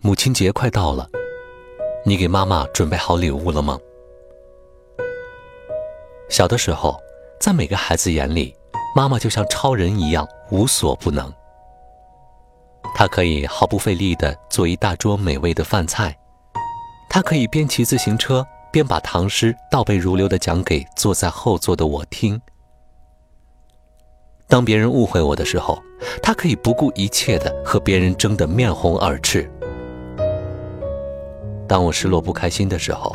母亲节快到了，你给妈妈准备好礼物了吗？小的时候，在每个孩子眼里，妈妈就像超人一样无所不能。她可以毫不费力地做一大桌美味的饭菜，她可以边骑自行车边把唐诗倒背如流地讲给坐在后座的我听。当别人误会我的时候，她可以不顾一切地和别人争得面红耳赤。当我失落不开心的时候，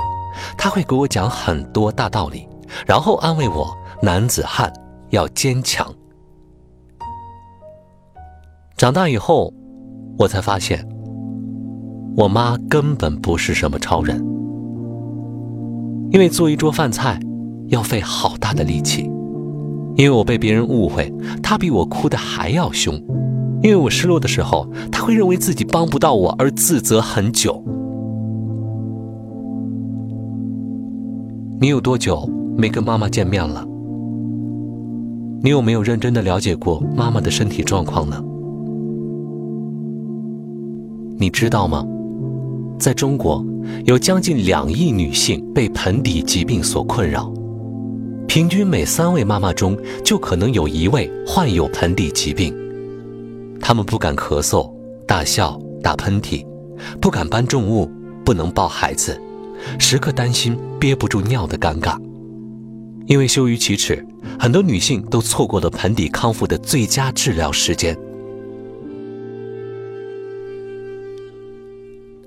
他会给我讲很多大道理。然后安慰我：“男子汉要坚强。”长大以后，我才发现，我妈根本不是什么超人。因为做一桌饭菜要费好大的力气，因为我被别人误会，她比我哭的还要凶；因为我失落的时候，她会认为自己帮不到我而自责很久。你有多久？没跟妈妈见面了，你有没有认真的了解过妈妈的身体状况呢？你知道吗？在中国，有将近两亿女性被盆底疾病所困扰，平均每三位妈妈中就可能有一位患有盆底疾病。她们不敢咳嗽、大笑、打喷嚏，不敢搬重物，不能抱孩子，时刻担心憋不住尿的尴尬。因为羞于启齿，很多女性都错过了盆底康复的最佳治疗时间。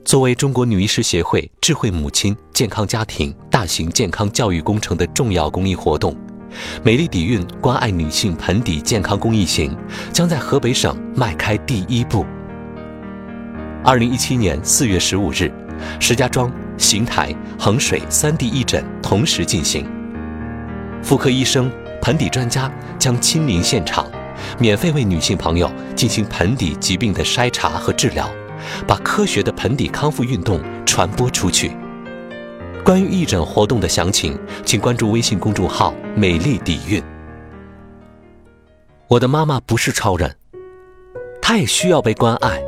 作为中国女医师协会“智慧母亲健康家庭”大型健康教育工程的重要公益活动，“美丽底蕴关爱女性盆底健康公益行”将在河北省迈开第一步。二零一七年四月十五日，石家庄、邢台、衡水三地义诊同时进行。妇科医生、盆底专家将亲临现场，免费为女性朋友进行盆底疾病的筛查和治疗，把科学的盆底康复运动传播出去。关于义诊活动的详情，请关注微信公众号“美丽底蕴”。我的妈妈不是超人，她也需要被关爱。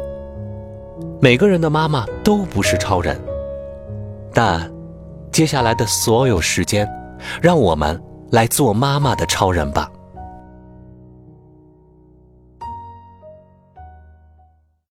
每个人的妈妈都不是超人，但接下来的所有时间，让我们。来做妈妈的超人吧。